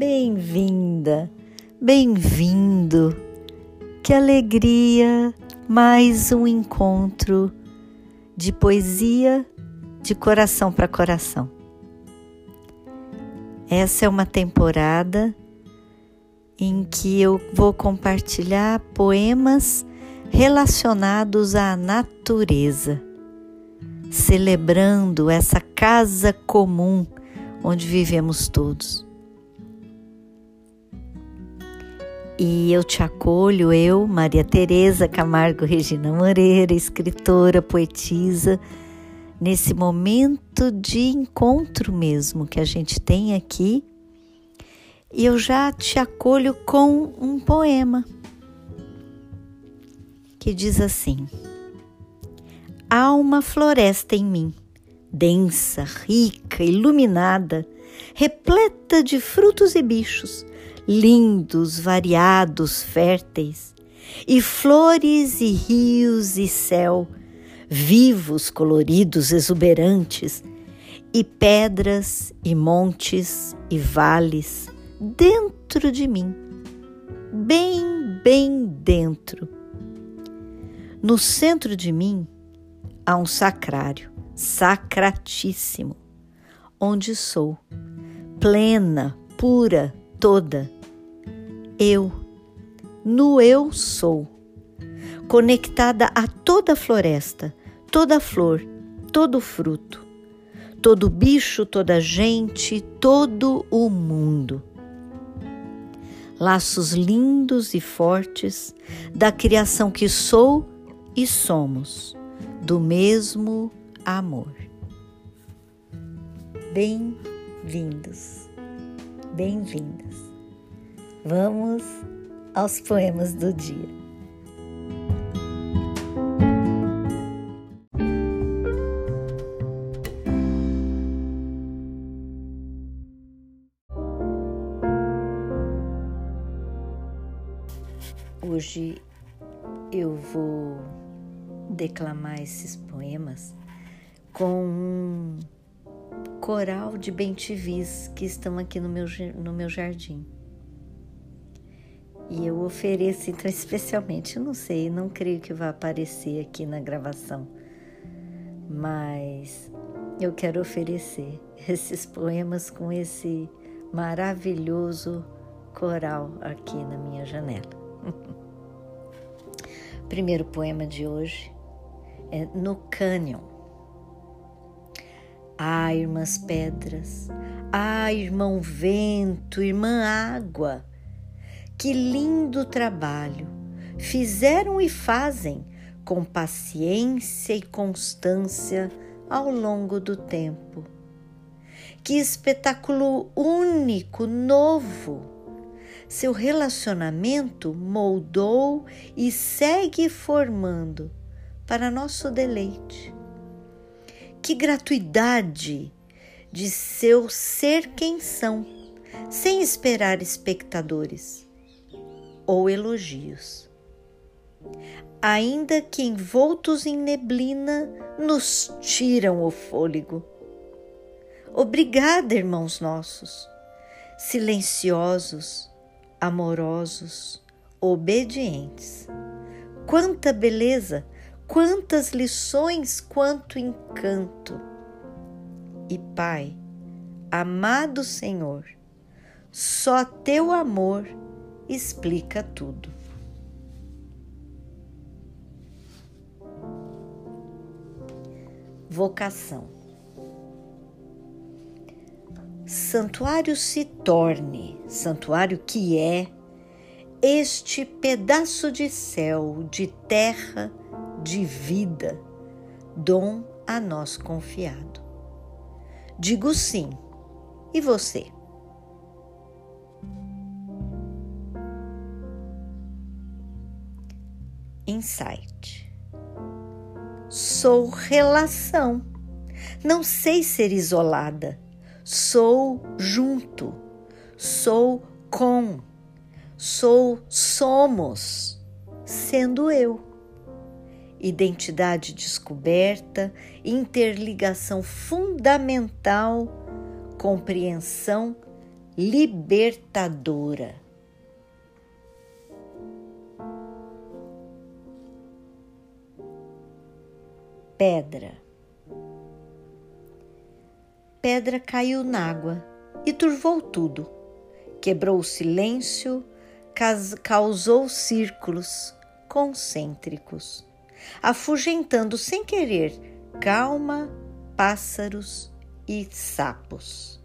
Bem-vinda, bem-vindo. Que alegria! Mais um encontro de poesia de coração para coração. Essa é uma temporada em que eu vou compartilhar poemas relacionados à natureza, celebrando essa casa comum onde vivemos todos. E eu te acolho, eu, Maria Tereza Camargo Regina Moreira, escritora, poetisa, nesse momento de encontro mesmo que a gente tem aqui. E eu já te acolho com um poema que diz assim: Há uma floresta em mim, densa, rica, iluminada, repleta de frutos e bichos lindos, variados, férteis, e flores e rios e céu, vivos, coloridos, exuberantes, e pedras e montes e vales dentro de mim, bem, bem dentro. No centro de mim há um sacrário, sacratíssimo, onde sou, plena, pura, toda eu, no eu sou, conectada a toda floresta, toda flor, todo fruto, todo bicho, toda gente, todo o mundo. Laços lindos e fortes da criação que sou e somos, do mesmo amor. Bem-vindos, bem-vindas. Vamos aos poemas do dia. Hoje eu vou declamar esses poemas com um coral de bentivis que estão aqui no meu, no meu jardim. E eu ofereço, então, especialmente, não sei, não creio que vá aparecer aqui na gravação, mas eu quero oferecer esses poemas com esse maravilhoso coral aqui na minha janela. Primeiro poema de hoje é No Cânion. Ah, irmãs pedras, ah, irmão vento, irmã água, que lindo trabalho! Fizeram e fazem com paciência e constância ao longo do tempo. Que espetáculo único, novo! Seu relacionamento moldou e segue formando para nosso deleite. Que gratuidade de seu ser quem são, sem esperar espectadores ou elogios. Ainda que envoltos em neblina, nos tiram o fôlego. Obrigada, irmãos nossos, silenciosos, amorosos, obedientes. Quanta beleza, quantas lições, quanto encanto. E Pai, amado Senhor, só teu amor explica tudo. Vocação. Santuário se torne, santuário que é este pedaço de céu, de terra, de vida, dom a nós confiado. Digo sim, e você? Insight. Sou relação. Não sei ser isolada. Sou junto. Sou com. Sou somos, sendo eu. Identidade descoberta, interligação fundamental, compreensão libertadora. Pedra. Pedra caiu na água e turvou tudo. Quebrou o silêncio, causou círculos concêntricos, afugentando sem querer calma, pássaros e sapos.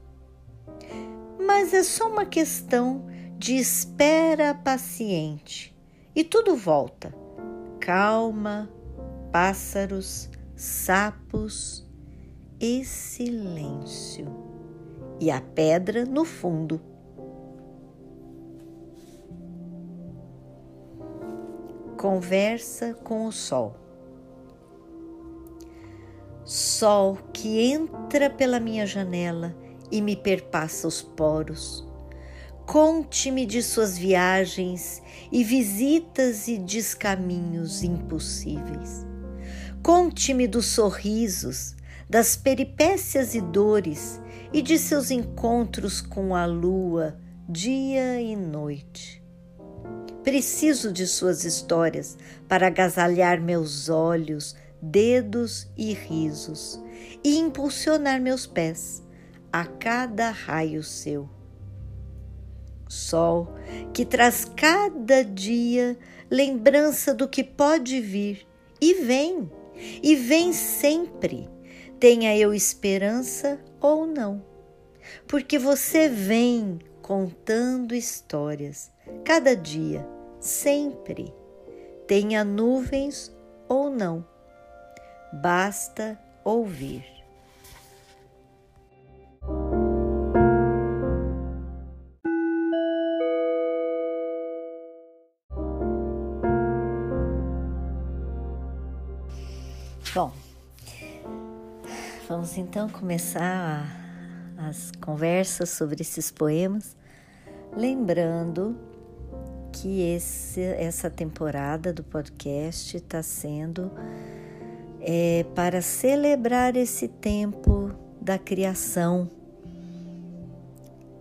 Mas é só uma questão de espera paciente e tudo volta. Calma, pássaros, sapos e silêncio. E a pedra no fundo. Conversa com o sol. Sol que entra pela minha janela e me perpassa os poros. Conte-me de suas viagens e visitas e descaminhos impossíveis. Conte-me dos sorrisos, das peripécias e dores e de seus encontros com a lua, dia e noite. Preciso de suas histórias para agasalhar meus olhos, dedos e risos e impulsionar meus pés a cada raio seu. Sol que traz cada dia lembrança do que pode vir e vem e vem sempre, tenha eu esperança ou não, porque você vem contando histórias cada dia, sempre, tenha nuvens ou não, basta ouvir. Bom, vamos então começar as conversas sobre esses poemas, lembrando que esse, essa temporada do podcast está sendo é, para celebrar esse tempo da criação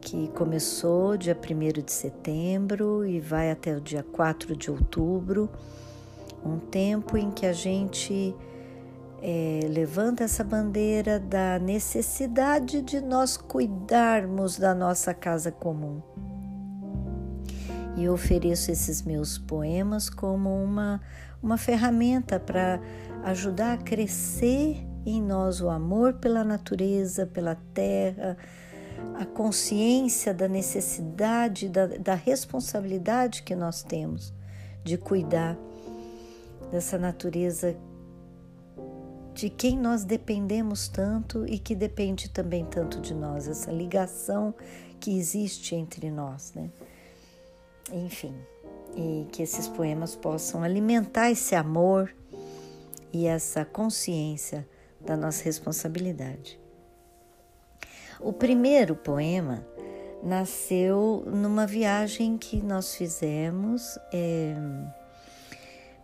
que começou dia 1 de setembro e vai até o dia 4 de outubro, um tempo em que a gente é, levanta essa bandeira da necessidade de nós cuidarmos da nossa casa comum. E ofereço esses meus poemas como uma, uma ferramenta para ajudar a crescer em nós o amor pela natureza, pela terra, a consciência da necessidade, da, da responsabilidade que nós temos de cuidar dessa natureza de quem nós dependemos tanto e que depende também tanto de nós, essa ligação que existe entre nós, né? Enfim, e que esses poemas possam alimentar esse amor e essa consciência da nossa responsabilidade. O primeiro poema nasceu numa viagem que nós fizemos é,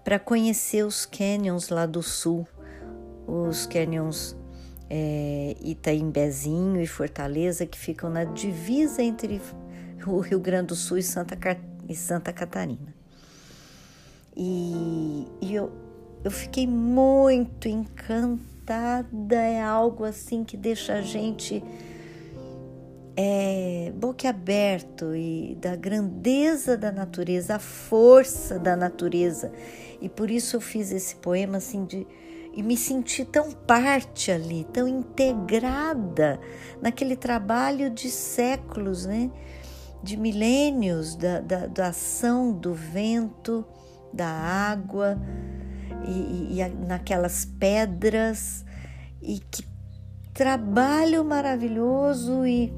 para conhecer os canyons lá do sul os canyons é, Itaimbezinho e Fortaleza, que ficam na divisa entre o Rio Grande do Sul e Santa, e Santa Catarina. E, e eu, eu fiquei muito encantada, é algo assim que deixa a gente é, boquiaberto e da grandeza da natureza, a força da natureza. E por isso eu fiz esse poema assim de e me senti tão parte ali, tão integrada naquele trabalho de séculos, né? de milênios da, da, da ação do vento, da água e, e, naquelas pedras e que trabalho maravilhoso e,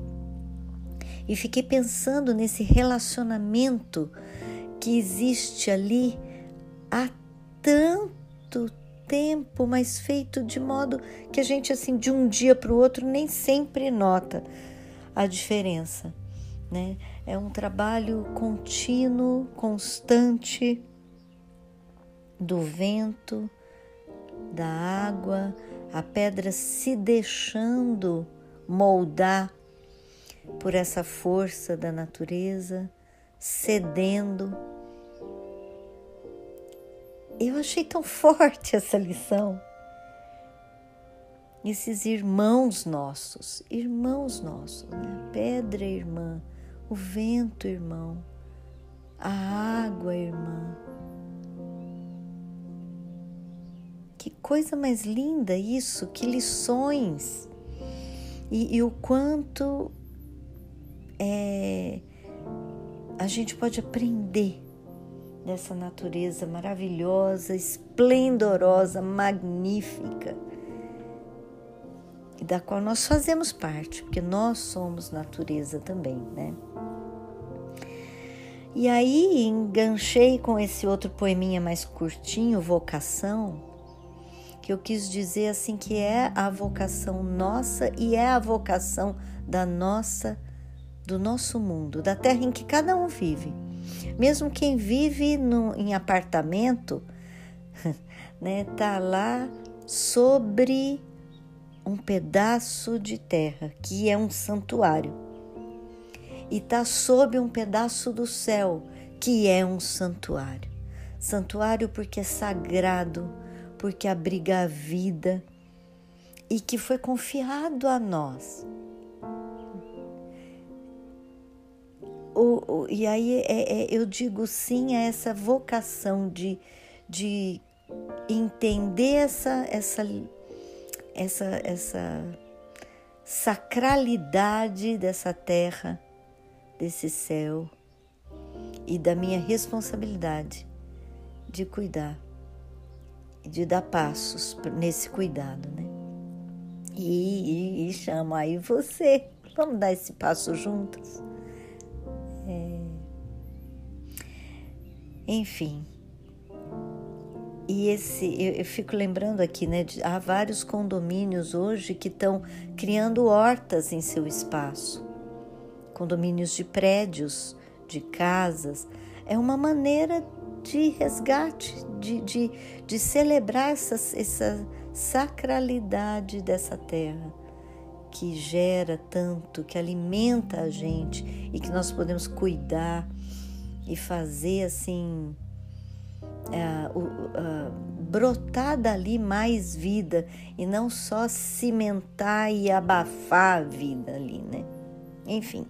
e fiquei pensando nesse relacionamento que existe ali há tanto tempo, mas feito de modo que a gente, assim, de um dia para o outro, nem sempre nota a diferença. Né? É um trabalho contínuo, constante do vento, da água, a pedra se deixando moldar por essa força da natureza, cedendo. Eu achei tão forte essa lição. Esses irmãos nossos, irmãos nossos, né? pedra irmã, o vento irmão, a água irmã. Que coisa mais linda isso, que lições! E, e o quanto é, a gente pode aprender dessa natureza maravilhosa, esplendorosa, magnífica, e da qual nós fazemos parte, porque nós somos natureza também, né? E aí enganchei com esse outro poeminha mais curtinho, Vocação, que eu quis dizer assim que é a vocação nossa e é a vocação da nossa do nosso mundo, da terra em que cada um vive. Mesmo quem vive no, em apartamento, né, tá lá sobre um pedaço de terra que é um santuário e tá sob um pedaço do céu que é um santuário. Santuário porque é sagrado, porque abriga a vida e que foi confiado a nós o, o, e aí é, é, eu digo sim a essa vocação de, de entender essa, essa, essa, essa sacralidade dessa terra, desse céu e da minha responsabilidade de cuidar, de dar passos nesse cuidado, né? E, e, e chamo aí você, vamos dar esse passo juntas? Enfim. E esse, eu, eu, fico lembrando aqui, né? De, há vários condomínios hoje que estão criando hortas em seu espaço. Condomínios de prédios, de casas. É uma maneira de resgate, de, de, de celebrar essa, essa sacralidade dessa terra que gera tanto, que alimenta a gente e que nós podemos cuidar e fazer assim uh, uh, brotar dali mais vida e não só cimentar e abafar a vida ali, né? Enfim.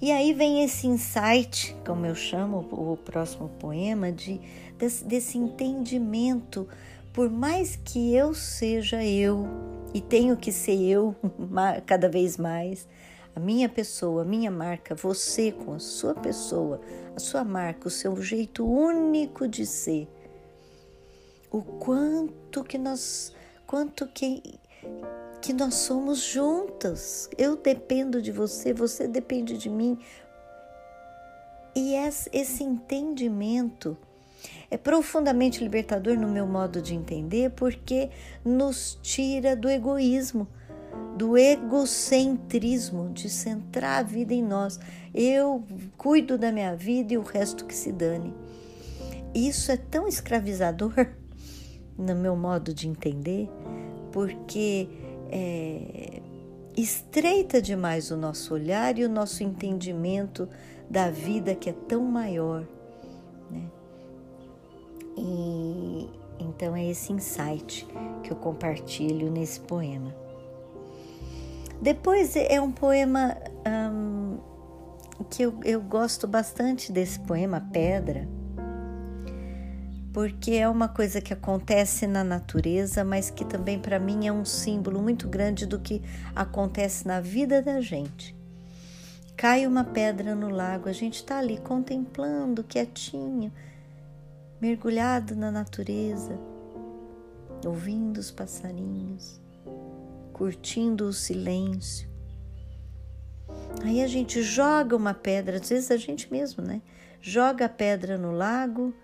E aí vem esse insight, como eu chamo o próximo poema, de, desse, desse entendimento por mais que eu seja eu e tenho que ser eu cada vez mais, a minha pessoa, a minha marca, você com a sua pessoa, a sua marca, o seu jeito único de ser, o quanto que nós, quanto que que nós somos juntas. Eu dependo de você, você depende de mim. E esse entendimento é profundamente libertador no meu modo de entender, porque nos tira do egoísmo, do egocentrismo, de centrar a vida em nós. Eu cuido da minha vida e o resto que se dane. Isso é tão escravizador no meu modo de entender, porque é, estreita demais o nosso olhar e o nosso entendimento da vida que é tão maior. Né? E então é esse insight que eu compartilho nesse poema. Depois é um poema que eu, eu gosto bastante desse poema, Pedra, porque é uma coisa que acontece na natureza, mas que também para mim é um símbolo muito grande do que acontece na vida da gente. Cai uma pedra no lago, a gente está ali contemplando, quietinho, mergulhado na natureza, ouvindo os passarinhos, curtindo o silêncio. Aí a gente joga uma pedra, às vezes a gente mesmo, né? Joga a pedra no lago,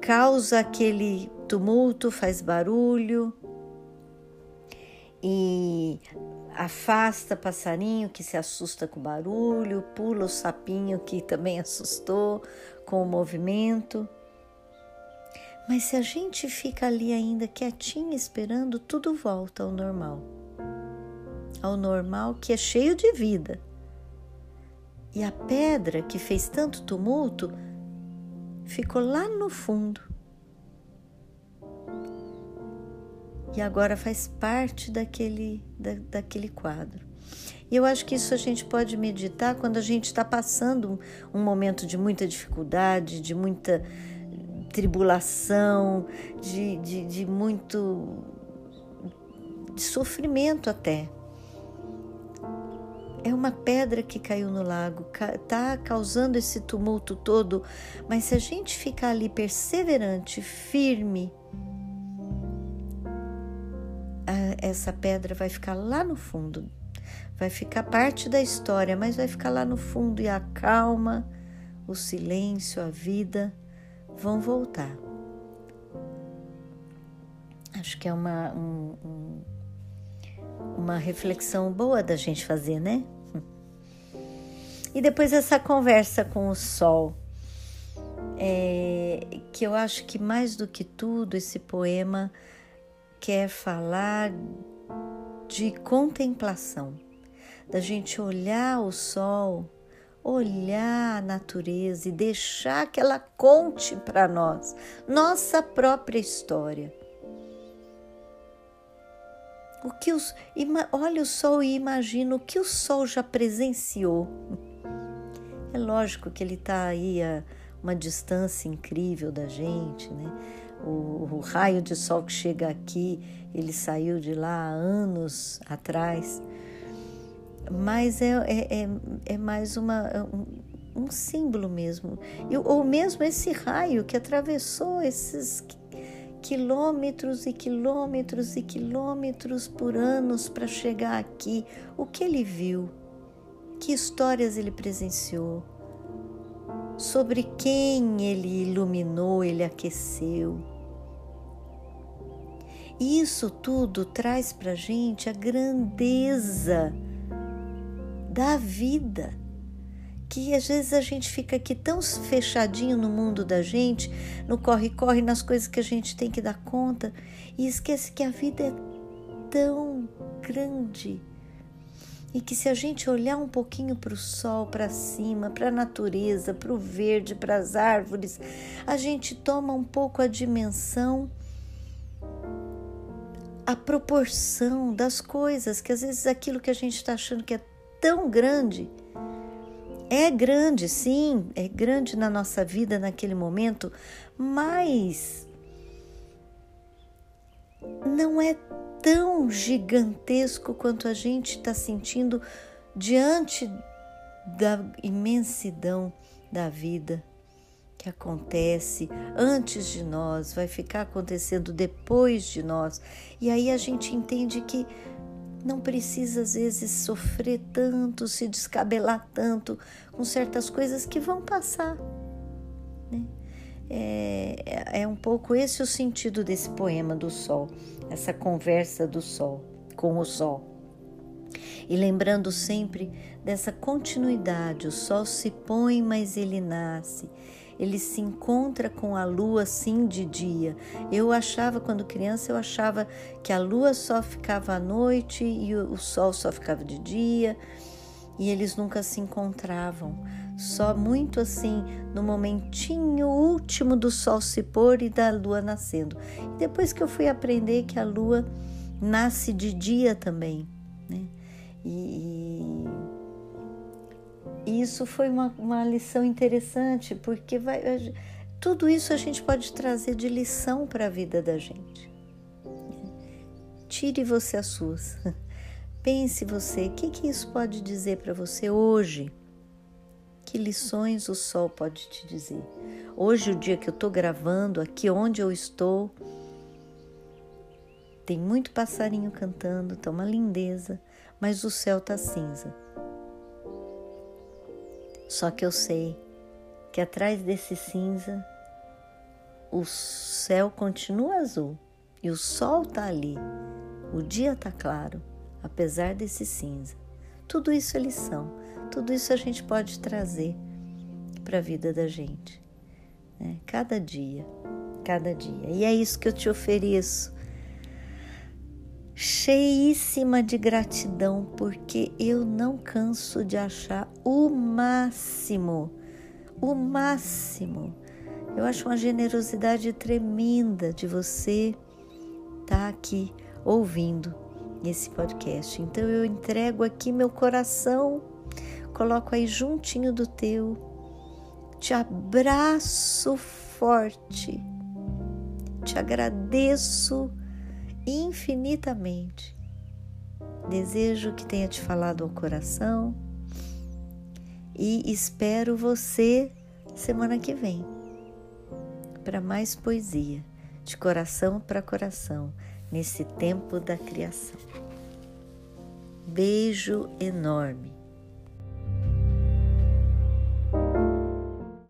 causa aquele tumulto, faz barulho e afasta passarinho que se assusta com o barulho, pula o sapinho que também assustou com o movimento. Mas se a gente fica ali ainda quietinho esperando, tudo volta ao normal. Ao normal que é cheio de vida. E a pedra que fez tanto tumulto ficou lá no fundo. E agora faz parte daquele, da, daquele quadro. E eu acho que isso a gente pode meditar quando a gente está passando um, um momento de muita dificuldade, de muita tribulação, de, de, de muito de sofrimento até. É uma pedra que caiu no lago, está causando esse tumulto todo, mas se a gente ficar ali perseverante, firme, essa pedra vai ficar lá no fundo, vai ficar parte da história, mas vai ficar lá no fundo e a calma, o silêncio, a vida vão voltar. Acho que é uma, um, um, uma reflexão boa da gente fazer, né? E depois essa conversa com o sol, é, que eu acho que mais do que tudo esse poema quer falar de contemplação, da gente olhar o sol, olhar a natureza e deixar que ela conte para nós nossa própria história. O que os, olha o sol e imagina o que o sol já presenciou. É lógico que ele está aí a uma distância incrível da gente, né? O, o, raio de sol que chega aqui, ele saiu de lá há anos atrás. Mas é, é, é, é mais uma, um, um, símbolo mesmo. E, ou mesmo esse raio que atravessou esses quilômetros e quilômetros e quilômetros por anos para chegar aqui. O que ele viu? Que histórias ele presenciou? Sobre quem ele iluminou, ele aqueceu? Isso tudo traz para gente a grandeza da vida. Que às vezes a gente fica aqui tão fechadinho no mundo da gente, no corre-corre, nas coisas que a gente tem que dar conta, e esquece que a vida é tão grande. E que se a gente olhar um pouquinho para o sol, para cima, para a natureza, para o verde, para as árvores, a gente toma um pouco a dimensão a proporção das coisas, que às vezes aquilo que a gente está achando que é tão grande, é grande, sim, é grande na nossa vida naquele momento, mas não é tão gigantesco quanto a gente está sentindo diante da imensidão da vida que acontece antes de nós, vai ficar acontecendo depois de nós. E aí a gente entende que não precisa às vezes sofrer tanto, se descabelar tanto com certas coisas que vão passar. Né? É, é, é um pouco esse o sentido desse poema do sol, essa conversa do sol com o sol. E lembrando sempre dessa continuidade: o sol se põe, mas ele nasce ele se encontra com a lua sim de dia. Eu achava, quando criança, eu achava que a lua só ficava à noite e o sol só ficava de dia e eles nunca se encontravam. Só muito assim, no momentinho último do sol se pôr e da lua nascendo. Depois que eu fui aprender que a lua nasce de dia também, né? E, e isso foi uma, uma lição interessante, porque vai, tudo isso a gente pode trazer de lição para a vida da gente. Tire você as suas. Pense você, o que, que isso pode dizer para você hoje? Que lições o sol pode te dizer? Hoje, o dia que eu estou gravando, aqui onde eu estou, tem muito passarinho cantando, está uma lindeza, mas o céu está cinza. Só que eu sei que atrás desse cinza o céu continua azul e o sol está ali. O dia está claro, apesar desse cinza. Tudo isso é lição, tudo isso a gente pode trazer para a vida da gente. Né? Cada dia, cada dia. E é isso que eu te ofereço cheíssima de gratidão, porque eu não canso de achar o máximo, o máximo. Eu acho uma generosidade tremenda de você estar tá aqui ouvindo esse podcast. Então eu entrego aqui meu coração, coloco aí juntinho do teu, te abraço forte, te agradeço infinitamente. Desejo que tenha te falado ao coração e espero você semana que vem para mais poesia, de coração para coração, nesse tempo da criação. Beijo enorme.